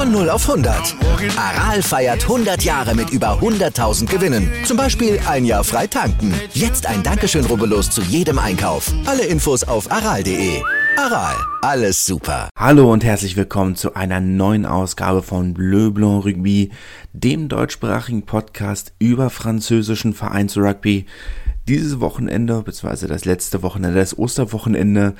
Von 0 auf 100. Aral feiert 100 Jahre mit über 100.000 Gewinnen. Zum Beispiel ein Jahr frei tanken. Jetzt ein Dankeschön, rubbellos zu jedem Einkauf. Alle Infos auf aral.de. Aral, alles super. Hallo und herzlich willkommen zu einer neuen Ausgabe von Bleu Blanc Rugby, dem deutschsprachigen Podcast über französischen Vereinsrugby. Dieses Wochenende, beziehungsweise das letzte Wochenende, das Osterwochenende,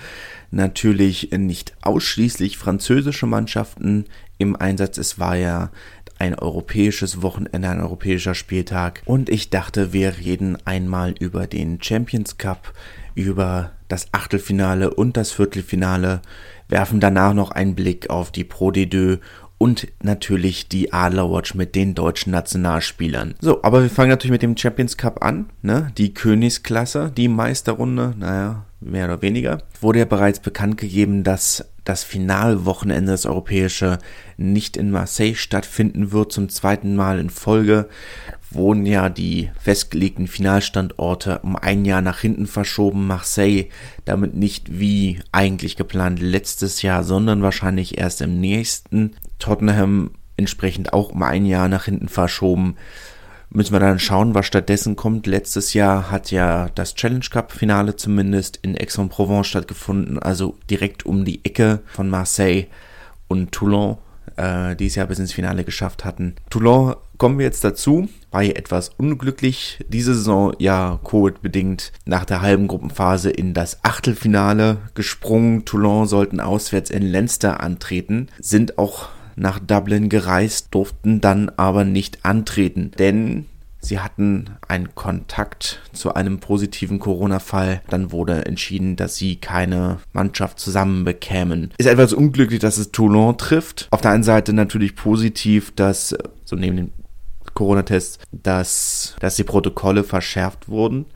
natürlich nicht ausschließlich französische Mannschaften im Einsatz. Es war ja ein europäisches Wochenende, ein europäischer Spieltag. Und ich dachte, wir reden einmal über den Champions Cup, über das Achtelfinale und das Viertelfinale, werfen danach noch einen Blick auf die Pro D2 und natürlich die Adler Watch mit den deutschen Nationalspielern. So, aber wir fangen natürlich mit dem Champions Cup an, ne? Die Königsklasse, die Meisterrunde, naja, mehr oder weniger. Wurde ja bereits bekannt gegeben, dass das Finalwochenende, das europäische, nicht in Marseille stattfinden wird. Zum zweiten Mal in Folge wurden ja die festgelegten Finalstandorte um ein Jahr nach hinten verschoben. Marseille damit nicht wie eigentlich geplant letztes Jahr, sondern wahrscheinlich erst im nächsten. Tottenham entsprechend auch um ein Jahr nach hinten verschoben. Müssen wir dann schauen, was stattdessen kommt. Letztes Jahr hat ja das Challenge Cup Finale zumindest in Aix-en-Provence stattgefunden, also direkt um die Ecke von Marseille und Toulon, äh, die es ja bis ins Finale geschafft hatten. Toulon kommen wir jetzt dazu, war hier etwas unglücklich. Diese Saison ja Covid-bedingt nach der halben Gruppenphase in das Achtelfinale gesprungen. Toulon sollten auswärts in Leinster antreten, sind auch nach Dublin gereist, durften dann aber nicht antreten, denn Sie hatten einen Kontakt zu einem positiven Corona-Fall. Dann wurde entschieden, dass sie keine Mannschaft zusammen bekämen. Ist etwas unglücklich, dass es Toulon trifft. Auf der einen Seite natürlich positiv, dass, so neben dem Corona-Test, dass, dass die Protokolle verschärft wurden.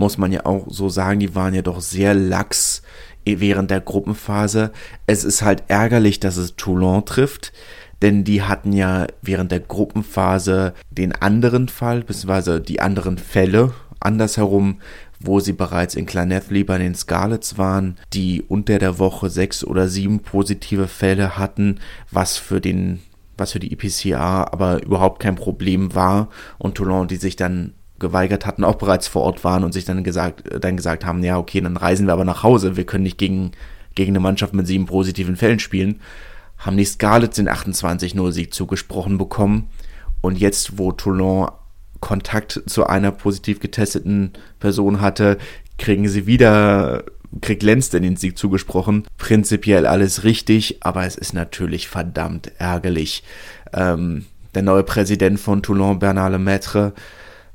Muss man ja auch so sagen, die waren ja doch sehr lax während der Gruppenphase. Es ist halt ärgerlich, dass es Toulon trifft, denn die hatten ja während der Gruppenphase den anderen Fall, beziehungsweise die anderen Fälle andersherum, wo sie bereits in Clanethly bei den Scarlets waren, die unter der Woche sechs oder sieben positive Fälle hatten, was für den was für die IPCA aber überhaupt kein Problem war und Toulon, die sich dann geweigert hatten, auch bereits vor Ort waren und sich dann gesagt, dann gesagt haben, ja, okay, dann reisen wir aber nach Hause, wir können nicht gegen, gegen eine Mannschaft mit sieben positiven Fällen spielen, haben die Scarlets den 28-0-Sieg zugesprochen bekommen und jetzt, wo Toulon Kontakt zu einer positiv getesteten Person hatte, kriegen sie wieder, kriegt Lenz den Sieg zugesprochen. Prinzipiell alles richtig, aber es ist natürlich verdammt ärgerlich. Ähm, der neue Präsident von Toulon, Bernard Lemaitre,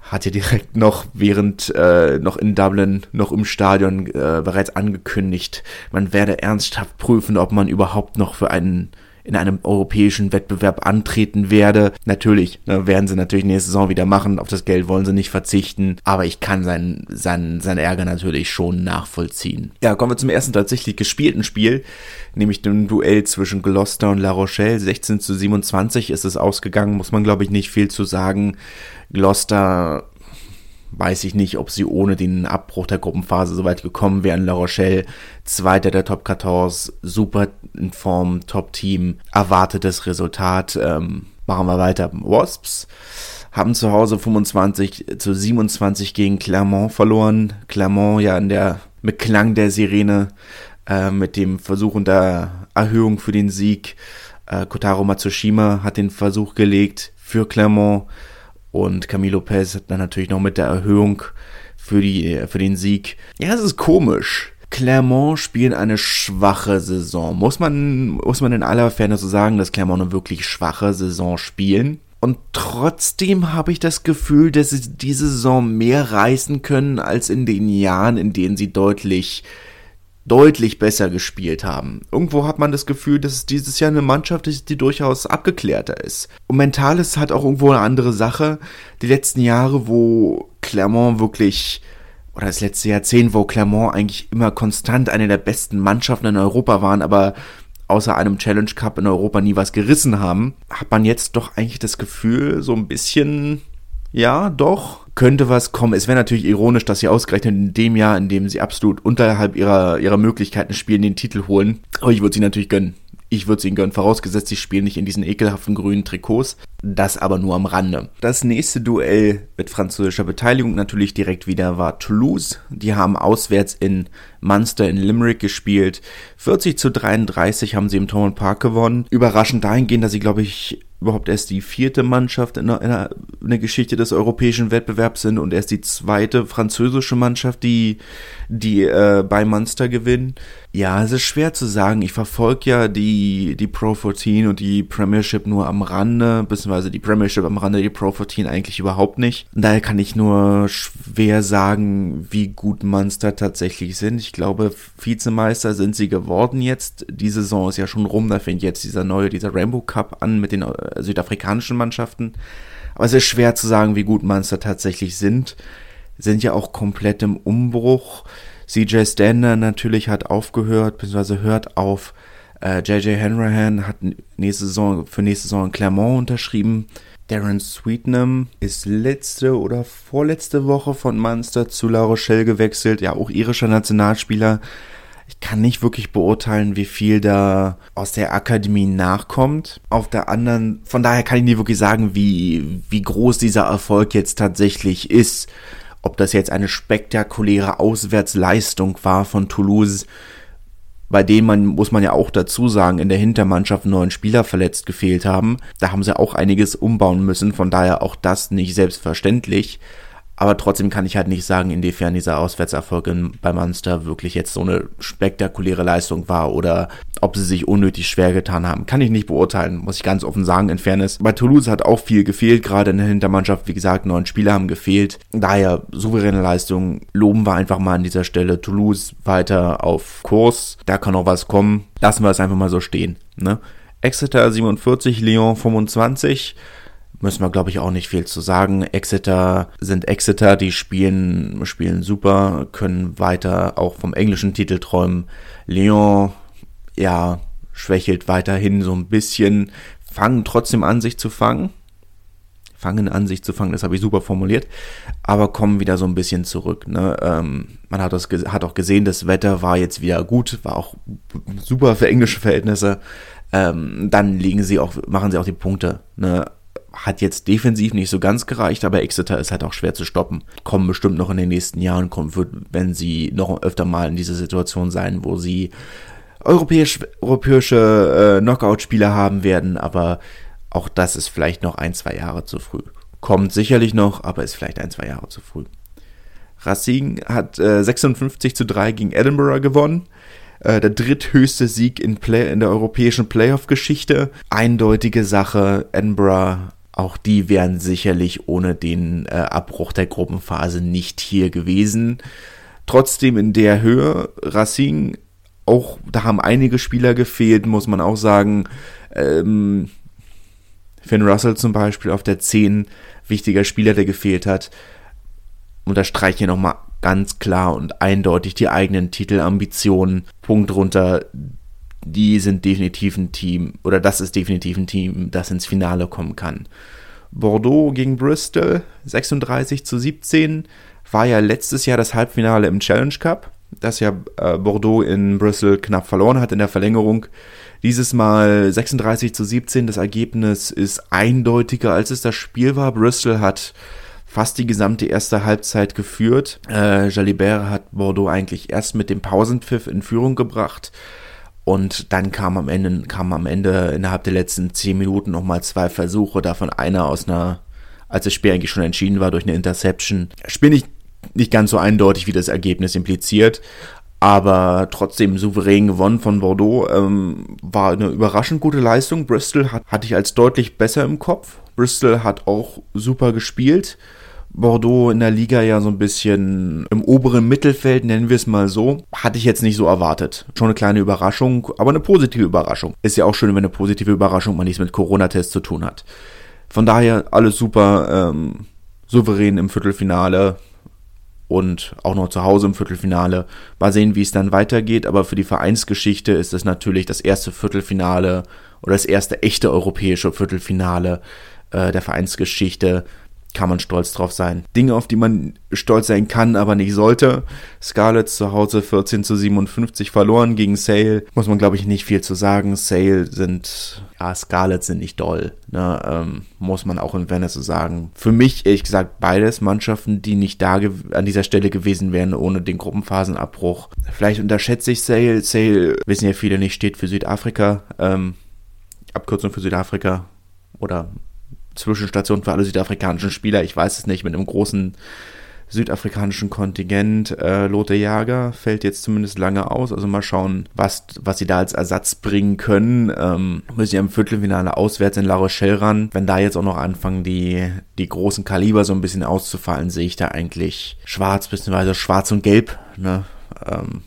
hat ja direkt noch während äh, noch in Dublin noch im Stadion äh, bereits angekündigt, man werde ernsthaft prüfen, ob man überhaupt noch für einen in einem europäischen Wettbewerb antreten werde. Natürlich ne, werden sie natürlich nächste Saison wieder machen, auf das Geld wollen sie nicht verzichten, aber ich kann seinen sein, sein Ärger natürlich schon nachvollziehen. Ja, kommen wir zum ersten tatsächlich gespielten Spiel, nämlich dem Duell zwischen Gloucester und La Rochelle. 16 zu 27 ist es ausgegangen, muss man glaube ich nicht viel zu sagen. Gloucester weiß ich nicht, ob sie ohne den Abbruch der Gruppenphase so weit gekommen wären. La Rochelle, zweiter der Top 14, super in Form, Top-Team, erwartetes Resultat. Ähm, machen wir weiter. Wasps haben zu Hause 25 zu 27 gegen Clermont verloren. Clermont ja in der mit Klang der Sirene, äh, mit dem Versuch unter Erhöhung für den Sieg. Äh, Kotaro Matsushima hat den Versuch gelegt für Clermont. Und Camilo Lopez hat dann natürlich noch mit der Erhöhung für, die, für den Sieg. Ja, es ist komisch. Clermont spielt eine schwache Saison. Muss man, muss man in aller Fairness so sagen, dass Clermont eine wirklich schwache Saison spielen? Und trotzdem habe ich das Gefühl, dass sie diese Saison mehr reißen können als in den Jahren, in denen sie deutlich deutlich besser gespielt haben. Irgendwo hat man das Gefühl, dass es dieses Jahr eine Mannschaft ist, die durchaus abgeklärter ist. Und mental ist halt auch irgendwo eine andere Sache. Die letzten Jahre, wo Clermont wirklich oder das letzte Jahrzehnt, wo Clermont eigentlich immer konstant eine der besten Mannschaften in Europa waren, aber außer einem Challenge Cup in Europa nie was gerissen haben, hat man jetzt doch eigentlich das Gefühl, so ein bisschen, ja, doch, könnte was kommen. Es wäre natürlich ironisch, dass sie ausgerechnet in dem Jahr, in dem sie absolut unterhalb ihrer, ihrer Möglichkeiten spielen, den Titel holen. Aber ich würde sie natürlich gönnen. Ich würde es ihnen gönnen, vorausgesetzt, sie spielen nicht in diesen ekelhaften grünen Trikots. Das aber nur am Rande. Das nächste Duell mit französischer Beteiligung natürlich direkt wieder war Toulouse. Die haben auswärts in Munster in Limerick gespielt. 40 zu 33 haben sie im Thomond Park gewonnen. Überraschend dahingehend, dass sie, glaube ich, überhaupt erst die vierte Mannschaft in der, in, der, Geschichte des europäischen Wettbewerbs sind und erst die zweite französische Mannschaft, die, die äh, bei Munster gewinnen. Ja, es ist schwer zu sagen. Ich verfolge ja die, die Pro 14 und die Premiership nur am Rande, beziehungsweise die Premiership am Rande, die Pro 14 eigentlich überhaupt nicht. Daher kann ich nur schwer sagen, wie gut Munster tatsächlich sind. Ich glaube, Vizemeister sind sie geworden jetzt. Die Saison ist ja schon rum, da fängt jetzt dieser neue, dieser Rainbow Cup an mit den äh, südafrikanischen Mannschaften. Aber es ist schwer zu sagen, wie gut Munster tatsächlich sind. Sind ja auch komplett im Umbruch. CJ Stander natürlich hat aufgehört, beziehungsweise hört auf. Äh, JJ Hanrahan hat nächste Saison, für nächste Saison Clermont unterschrieben. Darren Sweetnam ist letzte oder vorletzte Woche von Munster zu La Rochelle gewechselt. Ja, auch irischer Nationalspieler. Ich kann nicht wirklich beurteilen, wie viel da aus der Akademie nachkommt. Auf der anderen, von daher kann ich nicht wirklich sagen, wie, wie groß dieser Erfolg jetzt tatsächlich ist ob das jetzt eine spektakuläre Auswärtsleistung war von Toulouse, bei denen man, muss man ja auch dazu sagen, in der Hintermannschaft neun Spieler verletzt gefehlt haben. Da haben sie auch einiges umbauen müssen, von daher auch das nicht selbstverständlich. Aber trotzdem kann ich halt nicht sagen, inwiefern dieser Auswärtserfolg bei Munster wirklich jetzt so eine spektakuläre Leistung war oder ob sie sich unnötig schwer getan haben. Kann ich nicht beurteilen, muss ich ganz offen sagen, in Fairness. Bei Toulouse hat auch viel gefehlt, gerade in der Hintermannschaft. Wie gesagt, neun Spieler haben gefehlt. Daher souveräne Leistung. Loben wir einfach mal an dieser Stelle Toulouse weiter auf Kurs. Da kann noch was kommen. Lassen wir es einfach mal so stehen. Ne? Exeter 47, Lyon 25 müssen wir, glaube ich, auch nicht viel zu sagen. Exeter sind Exeter, die spielen, spielen super, können weiter auch vom englischen Titel träumen. Lyon, ja, schwächelt weiterhin so ein bisschen, fangen trotzdem an, sich zu fangen. Fangen an, sich zu fangen, das habe ich super formuliert, aber kommen wieder so ein bisschen zurück. Ne? Ähm, man hat, das, hat auch gesehen, das Wetter war jetzt wieder gut, war auch super für englische Verhältnisse. Ähm, dann liegen sie auch, machen sie auch die Punkte. Ne? Hat jetzt defensiv nicht so ganz gereicht, aber Exeter ist halt auch schwer zu stoppen. Kommen bestimmt noch in den nächsten Jahren, kommen wird, wenn sie noch öfter mal in dieser Situation sein, wo sie europäisch, europäische äh, Knockout-Spieler haben werden, aber auch das ist vielleicht noch ein, zwei Jahre zu früh. Kommt sicherlich noch, aber ist vielleicht ein, zwei Jahre zu früh. Racing hat äh, 56 zu 3 gegen Edinburgh gewonnen. Äh, der dritthöchste Sieg in, Play in der europäischen Playoff-Geschichte. Eindeutige Sache. Edinburgh auch die wären sicherlich ohne den äh, Abbruch der Gruppenphase nicht hier gewesen. Trotzdem in der Höhe, Racing, auch da haben einige Spieler gefehlt, muss man auch sagen. Ähm, Finn Russell zum Beispiel auf der 10, wichtiger Spieler, der gefehlt hat. Unterstreiche hier nochmal ganz klar und eindeutig die eigenen Titelambitionen. Punkt runter, die sind definitiv ein Team, oder das ist definitiv ein Team, das ins Finale kommen kann. Bordeaux gegen Bristol, 36 zu 17, war ja letztes Jahr das Halbfinale im Challenge Cup, das ja äh, Bordeaux in Bristol knapp verloren hat in der Verlängerung. Dieses Mal 36 zu 17, das Ergebnis ist eindeutiger, als es das Spiel war. Bristol hat fast die gesamte erste Halbzeit geführt. Äh, Jalibert hat Bordeaux eigentlich erst mit dem Pausenpfiff in Führung gebracht. Und dann kam am Ende, kam am Ende innerhalb der letzten zehn Minuten nochmal zwei Versuche, davon einer aus einer, als das Spiel eigentlich schon entschieden war, durch eine Interception. Spiel nicht, nicht ganz so eindeutig, wie das Ergebnis impliziert, aber trotzdem souverän gewonnen von Bordeaux. Ähm, war eine überraschend gute Leistung. Bristol hat, hatte ich als deutlich besser im Kopf. Bristol hat auch super gespielt. Bordeaux in der Liga ja so ein bisschen im oberen Mittelfeld, nennen wir es mal so, hatte ich jetzt nicht so erwartet. Schon eine kleine Überraschung, aber eine positive Überraschung. Ist ja auch schön, wenn eine positive Überraschung mal nichts mit Corona-Test zu tun hat. Von daher alles super ähm, souverän im Viertelfinale und auch noch zu Hause im Viertelfinale. Mal sehen, wie es dann weitergeht, aber für die Vereinsgeschichte ist es natürlich das erste Viertelfinale oder das erste echte europäische Viertelfinale äh, der Vereinsgeschichte kann man stolz drauf sein. Dinge, auf die man stolz sein kann, aber nicht sollte. Scarlets zu Hause 14 zu 57 verloren gegen Sale. Muss man, glaube ich, nicht viel zu sagen. Sale sind, ja, Scarlets sind nicht doll. Ne? Ähm, muss man auch in Venice so sagen. Für mich, ehrlich gesagt, beides Mannschaften, die nicht da an dieser Stelle gewesen wären ohne den Gruppenphasenabbruch. Vielleicht unterschätze ich Sale. Sale, wissen ja viele nicht, steht für Südafrika. Ähm, Abkürzung für Südafrika oder Zwischenstation für alle südafrikanischen Spieler. Ich weiß es nicht, mit einem großen südafrikanischen Kontingent. Äh, Lothar Jager fällt jetzt zumindest lange aus. Also mal schauen, was, was sie da als Ersatz bringen können. Ähm, müssen ja im Viertelfinale auswärts in La Rochelle ran. Wenn da jetzt auch noch anfangen, die, die großen Kaliber so ein bisschen auszufallen, sehe ich da eigentlich schwarz, beziehungsweise schwarz und gelb. Ne? Ähm,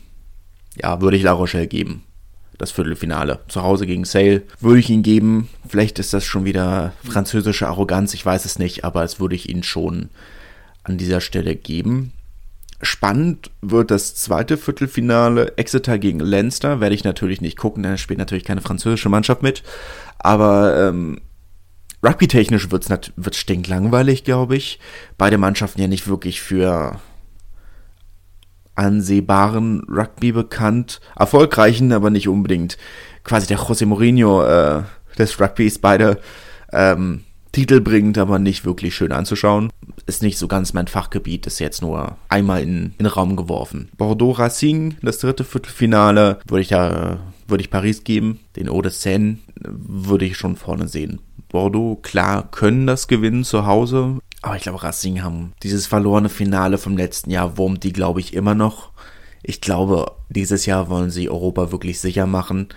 ja, würde ich La Rochelle geben das Viertelfinale. Zu Hause gegen Sale würde ich ihn geben. Vielleicht ist das schon wieder französische Arroganz, ich weiß es nicht, aber es würde ich ihn schon an dieser Stelle geben. Spannend wird das zweite Viertelfinale Exeter gegen Leinster. Werde ich natürlich nicht gucken, denn es spielt natürlich keine französische Mannschaft mit. Aber ähm, rugby-technisch wird es stinklangweilig, glaube ich. Beide Mannschaften ja nicht wirklich für ansehbaren Rugby bekannt. Erfolgreichen, aber nicht unbedingt. Quasi der José Mourinho äh, des Rugbys beide ähm, Titel bringt, aber nicht wirklich schön anzuschauen. Ist nicht so ganz mein Fachgebiet, ist jetzt nur einmal in, in den Raum geworfen. Bordeaux Racing, das dritte Viertelfinale, würde ich da, würde ich Paris geben. Den Eau de Seine würde ich schon vorne sehen. Bordeaux, klar, können das gewinnen zu Hause. Aber ich glaube, Racing haben dieses verlorene Finale vom letzten Jahr wurmt die, glaube ich, immer noch. Ich glaube, dieses Jahr wollen sie Europa wirklich sicher machen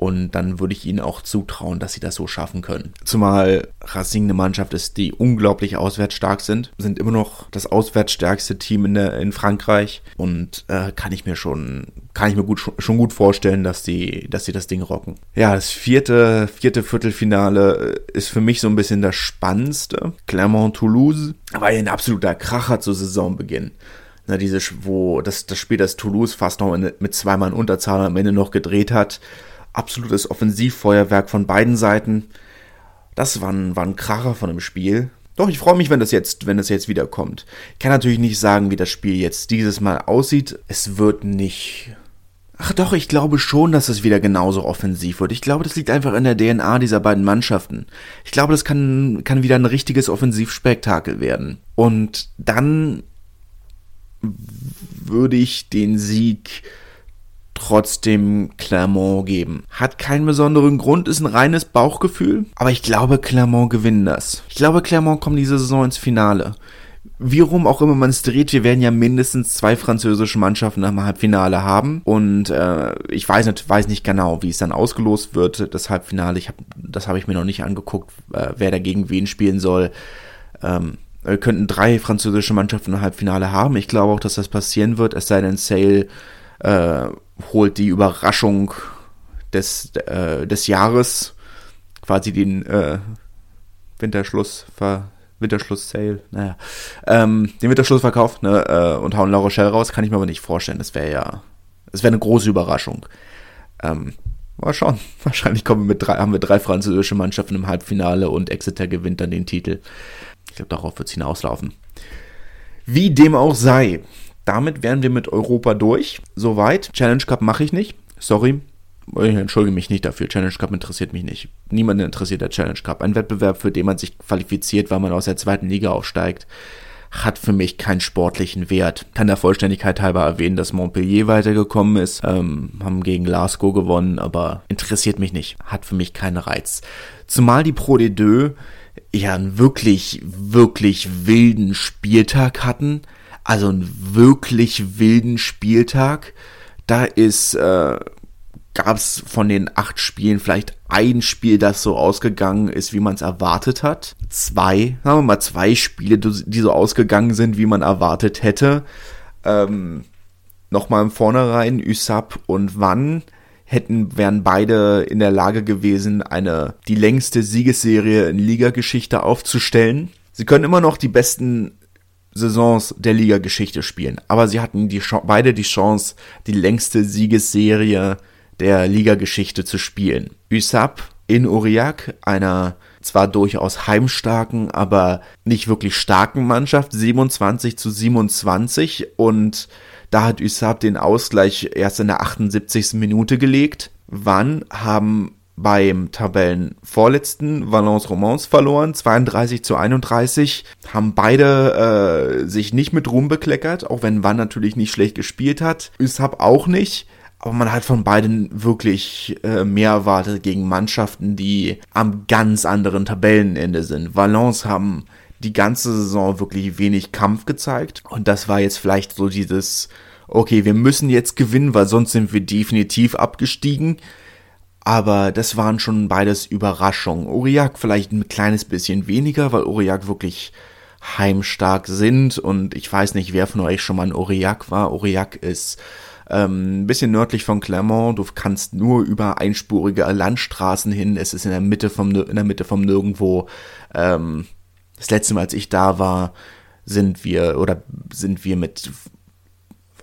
und dann würde ich ihnen auch zutrauen, dass sie das so schaffen können. Zumal Racing eine Mannschaft ist, die unglaublich auswärts stark sind. Sind immer noch das auswärtsstärkste Team in, der, in Frankreich. Und äh, kann ich mir schon, kann ich mir gut, schon gut vorstellen, dass die, dass sie das Ding rocken. Ja, das vierte, vierte Viertelfinale ist für mich so ein bisschen das Spannendste. Clermont-Toulouse war ein absoluter Kracher zu Saisonbeginn. Na, diese, wo das, das Spiel, das Toulouse fast noch mit zweimal Unterzahl am Ende noch gedreht hat absolutes Offensivfeuerwerk von beiden Seiten. Das war ein, war ein Kracher von dem Spiel. Doch, ich freue mich, wenn das jetzt, wenn das jetzt wieder kommt. Ich kann natürlich nicht sagen, wie das Spiel jetzt dieses Mal aussieht. Es wird nicht. Ach doch, ich glaube schon, dass es wieder genauso offensiv wird. Ich glaube, das liegt einfach in der DNA dieser beiden Mannschaften. Ich glaube, das kann, kann wieder ein richtiges Offensivspektakel werden. Und dann würde ich den Sieg trotzdem Clermont geben. Hat keinen besonderen Grund, ist ein reines Bauchgefühl, aber ich glaube, Clermont gewinnen das. Ich glaube, Clermont kommt diese Saison ins Finale. Wie rum auch immer man es dreht, wir werden ja mindestens zwei französische Mannschaften am Halbfinale haben. Und äh, ich weiß nicht, weiß nicht genau, wie es dann ausgelost wird, das Halbfinale. Ich hab, das habe ich mir noch nicht angeguckt, äh, wer dagegen wen spielen soll. Ähm, wir könnten drei französische Mannschaften im Halbfinale haben. Ich glaube auch, dass das passieren wird, es sei denn, Sale äh, holt die Überraschung des, äh, des Jahres, quasi den äh, Winterschluss, ver, Winterschluss-Sale, naja, ähm, den Winterschlussverkauf ne, äh, und hauen La Rochelle raus, kann ich mir aber nicht vorstellen. Das wäre ja, das wäre eine große Überraschung. Ähm, mal schauen. Wahrscheinlich kommen wir mit drei, haben wir drei französische Mannschaften im Halbfinale und Exeter gewinnt dann den Titel. Ich glaube, darauf wird es hinauslaufen. Wie dem auch sei, damit wären wir mit Europa durch. Soweit. Challenge Cup mache ich nicht. Sorry. Ich entschuldige mich nicht dafür. Challenge Cup interessiert mich nicht. Niemanden interessiert der Challenge Cup. Ein Wettbewerb, für den man sich qualifiziert, weil man aus der zweiten Liga aufsteigt, hat für mich keinen sportlichen Wert. Kann der Vollständigkeit halber erwähnen, dass Montpellier weitergekommen ist, ähm, haben gegen Glasgow gewonnen, aber interessiert mich nicht. Hat für mich keinen Reiz. Zumal die Pro de Deux ja einen wirklich, wirklich wilden Spieltag hatten also einen wirklich wilden Spieltag. Da ist äh, gab es von den acht Spielen vielleicht ein Spiel, das so ausgegangen ist, wie man es erwartet hat. Zwei, sagen wir mal zwei Spiele, die so ausgegangen sind, wie man erwartet hätte. Ähm, Nochmal im Vornherein, Usap und Wann hätten, wären beide in der Lage gewesen, eine, die längste Siegesserie in Ligageschichte aufzustellen. Sie können immer noch die besten Saisons der Ligageschichte spielen, aber sie hatten die, beide die Chance, die längste Siegesserie der Ligageschichte zu spielen. Usap in Uriak, einer zwar durchaus heimstarken, aber nicht wirklich starken Mannschaft, 27 zu 27 und da hat Usab den Ausgleich erst in der 78. Minute gelegt. Wann haben beim Tabellenvorletzten Valence Romans verloren, 32 zu 31, haben beide äh, sich nicht mit Ruhm bekleckert, auch wenn Wann natürlich nicht schlecht gespielt hat. Usab auch nicht. Aber man hat von beiden wirklich äh, mehr erwartet gegen Mannschaften, die am ganz anderen Tabellenende sind. Valence haben die ganze Saison wirklich wenig Kampf gezeigt. Und das war jetzt vielleicht so dieses, okay, wir müssen jetzt gewinnen, weil sonst sind wir definitiv abgestiegen. Aber das waren schon beides Überraschungen. Uriak vielleicht ein kleines bisschen weniger, weil Uriak wirklich heimstark sind. Und ich weiß nicht, wer von euch schon mal in Uriak war. Uriak ist ähm, ein bisschen nördlich von Clermont. Du kannst nur über einspurige Landstraßen hin. Es ist in der Mitte vom, in der Mitte vom Nirgendwo. Ähm, das letzte Mal, als ich da war, sind wir oder sind wir mit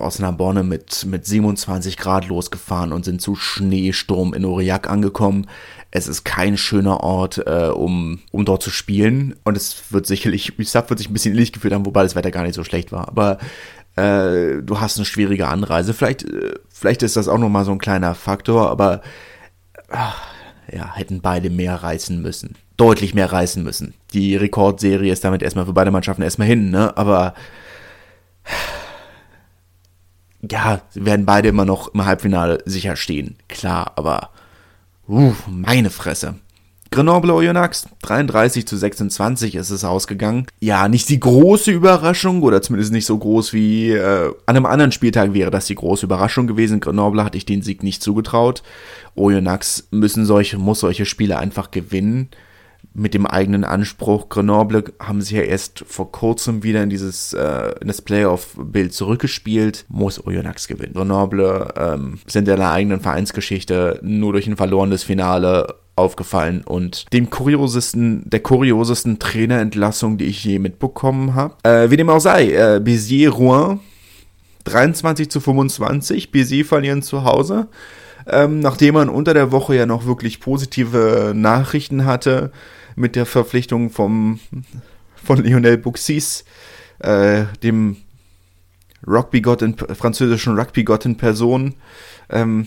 aus Narbonne mit, mit 27 Grad losgefahren und sind zu Schneesturm in Aurillac angekommen. Es ist kein schöner Ort, äh, um, um dort zu spielen. Und es wird sicherlich, Usab wird sich ein bisschen ähnlich gefühlt haben, wobei das Wetter gar nicht so schlecht war. Aber äh, du hast eine schwierige Anreise. Vielleicht, äh, vielleicht ist das auch nochmal so ein kleiner Faktor, aber ach, ja, hätten beide mehr reißen müssen. Deutlich mehr reißen müssen. Die Rekordserie ist damit erstmal für beide Mannschaften erstmal hin, ne? Aber ja, sie werden beide immer noch im Halbfinale sicher stehen. Klar, aber uh, meine Fresse. Grenoble Oyonnax, 33 zu 26 ist es ausgegangen. Ja, nicht die große Überraschung, oder zumindest nicht so groß wie äh, an einem anderen Spieltag wäre das die große Überraschung gewesen. Grenoble hatte ich den Sieg nicht zugetraut. Oyonnax müssen solche, muss solche Spiele einfach gewinnen mit dem eigenen Anspruch. Grenoble haben sich ja erst vor kurzem wieder in dieses äh, in das Playoff-Bild zurückgespielt. Muss Oyonnax gewinnen. Grenoble ähm, sind in der eigenen Vereinsgeschichte nur durch ein verlorenes Finale aufgefallen und dem kuriosesten, der kuriosesten Trainerentlassung, die ich je mitbekommen habe. Äh, wie dem auch sei, äh, Béziers Rouen 23 zu 25, Béziers verlieren zu Hause. Ähm, nachdem man unter der Woche ja noch wirklich positive Nachrichten hatte, mit der Verpflichtung vom, von Lionel Buxis, äh, dem Rugbygott in, französischen Rugbygott in Person, ähm,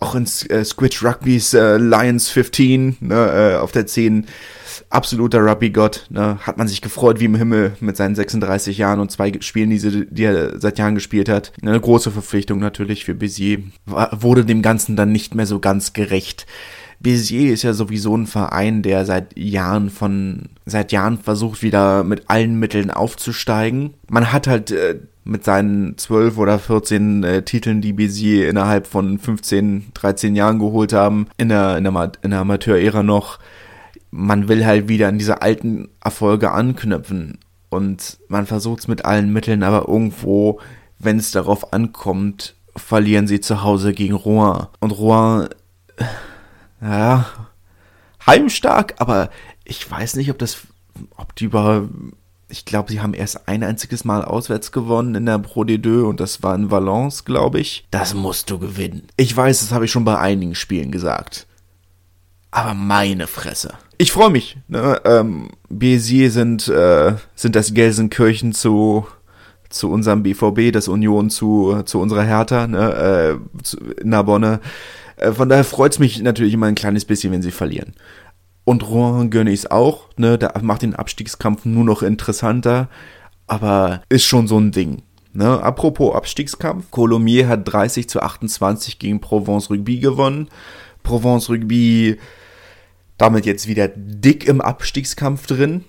auch in äh, Squid Rugbys äh, Lions 15 ne, äh, auf der 10 absoluter Rugby-Gott. Ne, hat man sich gefreut wie im Himmel mit seinen 36 Jahren und zwei Spielen, die, sie, die er seit Jahren gespielt hat. Eine große Verpflichtung natürlich für Bézier. Wurde dem Ganzen dann nicht mehr so ganz gerecht. Bézier ist ja sowieso ein Verein, der seit Jahren von, seit Jahren versucht, wieder mit allen Mitteln aufzusteigen. Man hat halt äh, mit seinen 12 oder 14 äh, Titeln, die Bézier innerhalb von 15, 13 Jahren geholt haben, in der, in der, in der Amateur-Ära noch, man will halt wieder an diese alten Erfolge anknüpfen. Und man versucht es mit allen Mitteln, aber irgendwo, wenn es darauf ankommt, verlieren sie zu Hause gegen Rouen. Und Rouen ja, heimstark, aber ich weiß nicht, ob das, ob die über, ich glaube, sie haben erst ein einziges Mal auswärts gewonnen in der Pro D2 und das war in Valence, glaube ich. Das musst du gewinnen. Ich weiß, das habe ich schon bei einigen Spielen gesagt. Aber meine Fresse. Ich freue mich. Ne? Ähm, Bézier sind, äh, sind das Gelsenkirchen zu, zu unserem BVB, das Union zu, zu unserer Hertha, ne? äh, zu, in Narbonne. Äh, von daher freut es mich natürlich immer ein kleines bisschen, wenn sie verlieren. Und Rouen gönne ich es auch, ne? Da macht den Abstiegskampf nur noch interessanter. Aber ist schon so ein Ding. Ne? Apropos Abstiegskampf. Colomiers hat 30 zu 28 gegen Provence Rugby gewonnen. Provence Rugby damit jetzt wieder dick im Abstiegskampf drin.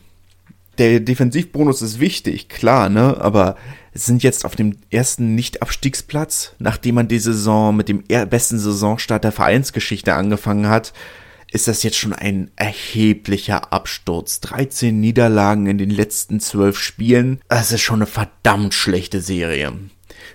Der Defensivbonus ist wichtig, klar, ne? Aber sind jetzt auf dem ersten Nicht-Abstiegsplatz, nachdem man die Saison mit dem besten Saisonstart der Vereinsgeschichte angefangen hat, ist das jetzt schon ein erheblicher Absturz. 13 Niederlagen in den letzten 12 Spielen. Das ist schon eine verdammt schlechte Serie.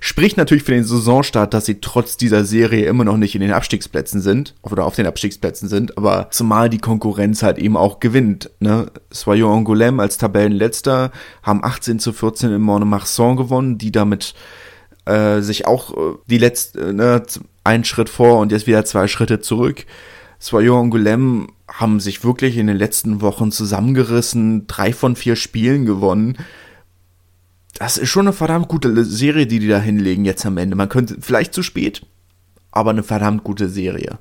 Spricht natürlich für den Saisonstart, dass sie trotz dieser Serie immer noch nicht in den Abstiegsplätzen sind oder auf den Abstiegsplätzen sind, aber zumal die Konkurrenz halt eben auch gewinnt. Ne? Soyons Angoulême als Tabellenletzter haben 18 zu 14 in Monemarsan gewonnen, die damit äh, sich auch äh, die letzte, äh, ne, einen Schritt vor und jetzt wieder zwei Schritte zurück. Soyons Angoulême haben sich wirklich in den letzten Wochen zusammengerissen, drei von vier Spielen gewonnen das ist schon eine verdammt gute Serie, die die da hinlegen jetzt am Ende. Man könnte vielleicht zu spät, aber eine verdammt gute Serie.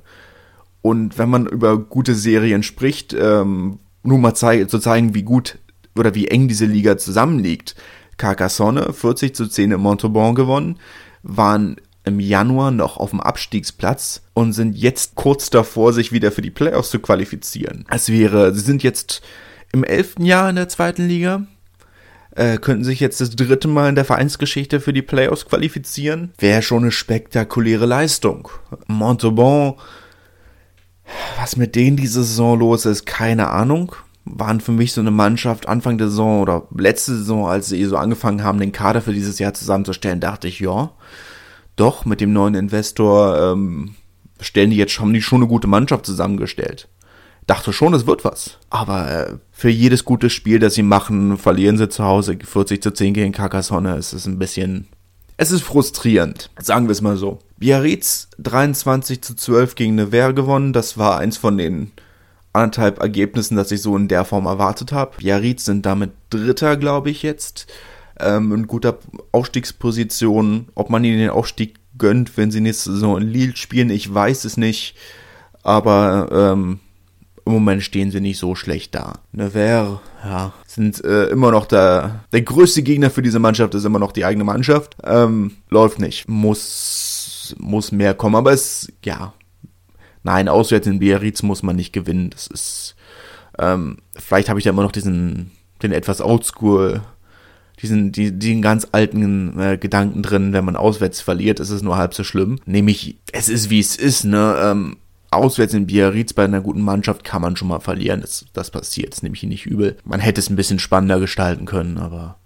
Und wenn man über gute Serien spricht, ähm, nur mal zei zu zeigen, wie gut oder wie eng diese Liga zusammenliegt. Carcassonne 40 zu 10 in Montauban gewonnen, waren im Januar noch auf dem Abstiegsplatz und sind jetzt kurz davor, sich wieder für die Playoffs zu qualifizieren. Es wäre, sie sind jetzt im elften Jahr in der zweiten Liga äh, könnten sich jetzt das dritte Mal in der Vereinsgeschichte für die Playoffs qualifizieren. Wäre schon eine spektakuläre Leistung. Montauban, was mit denen diese Saison los ist, keine Ahnung. Waren für mich so eine Mannschaft Anfang der Saison oder letzte Saison, als sie so angefangen haben, den Kader für dieses Jahr zusammenzustellen, dachte ich, ja, doch, mit dem neuen Investor ähm, stellen die jetzt schon, die schon eine gute Mannschaft zusammengestellt dachte schon, es wird was. Aber äh, für jedes gute Spiel, das sie machen, verlieren sie zu Hause 40 zu 10 gegen Carcassonne. Es ist ein bisschen, es ist frustrierend. Sagen wir es mal so. Biarritz 23 zu 12 gegen Nevers gewonnen. Das war eins von den anderthalb Ergebnissen, das ich so in der Form erwartet habe. Biarritz sind damit Dritter, glaube ich, jetzt. Ähm, in guter Aufstiegsposition. Ob man ihnen den Aufstieg gönnt, wenn sie nächste Saison in Lille spielen, ich weiß es nicht. Aber ähm, im Moment stehen sie nicht so schlecht da. Nevers, ja, sind äh, immer noch der, der größte Gegner für diese Mannschaft ist immer noch die eigene Mannschaft. Ähm, läuft nicht. Muss, muss mehr kommen, aber es, ja. Nein, auswärts in Biarritz muss man nicht gewinnen. Das ist, ähm, vielleicht habe ich da immer noch diesen, den etwas oldschool, diesen, die, diesen ganz alten äh, Gedanken drin, wenn man auswärts verliert, ist es nur halb so schlimm. Nämlich, es ist wie es ist, ne, ähm, auswärts in Biarritz bei einer guten Mannschaft kann man schon mal verlieren. Das, das passiert, das nehme ich nicht übel. Man hätte es ein bisschen spannender gestalten können, aber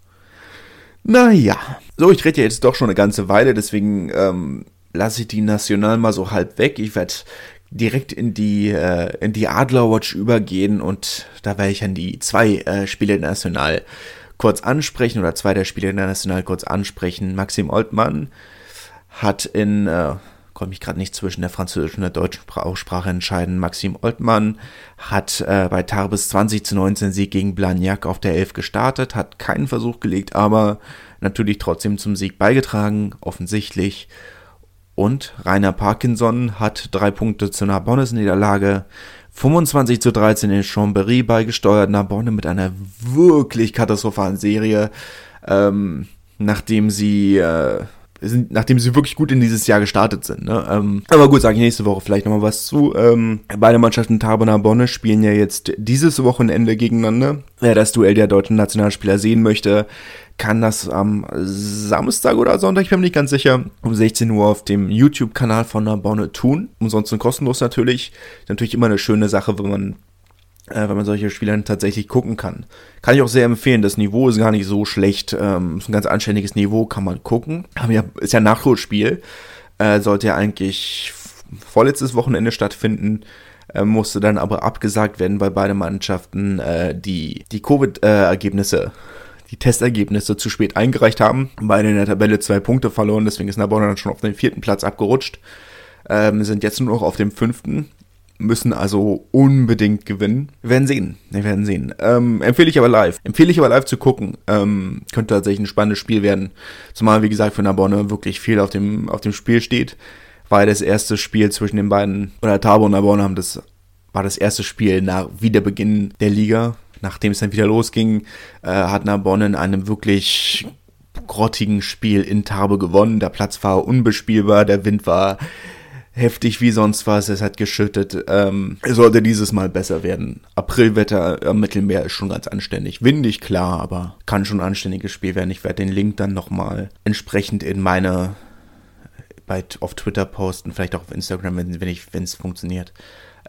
naja. So, ich rede ja jetzt doch schon eine ganze Weile, deswegen ähm, lasse ich die National mal so halb weg. Ich werde direkt in die äh, in die Adlerwatch übergehen und da werde ich an die zwei äh, Spiele der National kurz ansprechen oder zwei der Spiele der National kurz ansprechen. Maxim Oltmann hat in äh, konnte mich gerade nicht zwischen der französischen und der deutschen Aussprache entscheiden. Maxim Oltmann hat äh, bei Tarbes 20 zu 19 Sieg gegen Blagnac auf der 11 gestartet, hat keinen Versuch gelegt, aber natürlich trotzdem zum Sieg beigetragen, offensichtlich. Und Rainer Parkinson hat drei Punkte zu Narbonnes Niederlage 25 zu 13 in Chambéry beigesteuert. Narbonne mit einer wirklich katastrophalen Serie, ähm, nachdem sie äh, sind, nachdem sie wirklich gut in dieses Jahr gestartet sind. Ne? Ähm, aber gut, sage ich nächste Woche vielleicht nochmal was zu. Ähm, beide Mannschaften Tarbona Bonne spielen ja jetzt dieses Wochenende gegeneinander. Wer das Duell der deutschen Nationalspieler sehen möchte, kann das am Samstag oder Sonntag, ich bin mir nicht ganz sicher, um 16 Uhr auf dem YouTube-Kanal von Narbonne tun. Umsonst kostenlos natürlich. Natürlich immer eine schöne Sache, wenn man äh, wenn man solche Spiele tatsächlich gucken kann. Kann ich auch sehr empfehlen. Das Niveau ist gar nicht so schlecht. Ähm, ist ein ganz anständiges Niveau, kann man gucken. Aber ja, ist ja ein Nachholspiel. Äh, sollte ja eigentlich vorletztes Wochenende stattfinden. Äh, musste dann aber abgesagt werden, weil beide Mannschaften äh, die, die Covid-Ergebnisse die Testergebnisse zu spät eingereicht haben. Beide in der Tabelle zwei Punkte verloren, deswegen ist Narbonne dann schon auf den vierten Platz abgerutscht. Ähm, sind jetzt nur noch auf dem fünften müssen also unbedingt gewinnen. Wir werden sehen. Wir werden sehen. Ähm, empfehle ich aber live. Empfehle ich aber live zu gucken. Ähm, könnte tatsächlich ein spannendes Spiel werden. Zumal, wie gesagt, für Narbonne wirklich viel auf dem, auf dem Spiel steht. War das erste Spiel zwischen den beiden, oder Tabo und Narbonne haben das, war das erste Spiel nach Wiederbeginn der Liga. Nachdem es dann wieder losging, äh, hat Narbonne in einem wirklich grottigen Spiel in Tarbe gewonnen. Der Platz war unbespielbar, der Wind war heftig wie sonst was. Es hat geschüttet. Ähm, es sollte dieses Mal besser werden. Aprilwetter am Mittelmeer ist schon ganz anständig. Windig, klar, aber kann schon ein anständiges Spiel werden. Ich werde den Link dann nochmal entsprechend in meine bei, auf Twitter posten, vielleicht auch auf Instagram, wenn wenn wenn es funktioniert.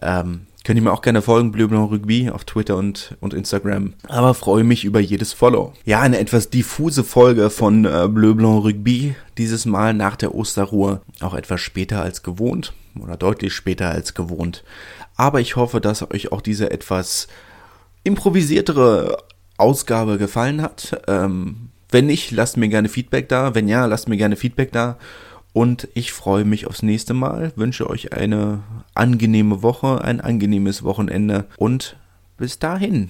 Ähm, könnt ihr mir auch gerne folgen, Bleu Blanc Rugby auf Twitter und, und Instagram. Aber freue mich über jedes Follow. Ja, eine etwas diffuse Folge von äh, Bleu Blanc Rugby. Dieses Mal nach der Osterruhe. Auch etwas später als gewohnt. Oder deutlich später als gewohnt. Aber ich hoffe, dass euch auch diese etwas improvisiertere Ausgabe gefallen hat. Ähm, wenn nicht, lasst mir gerne Feedback da. Wenn ja, lasst mir gerne Feedback da. Und ich freue mich aufs nächste Mal, wünsche euch eine angenehme Woche, ein angenehmes Wochenende und bis dahin.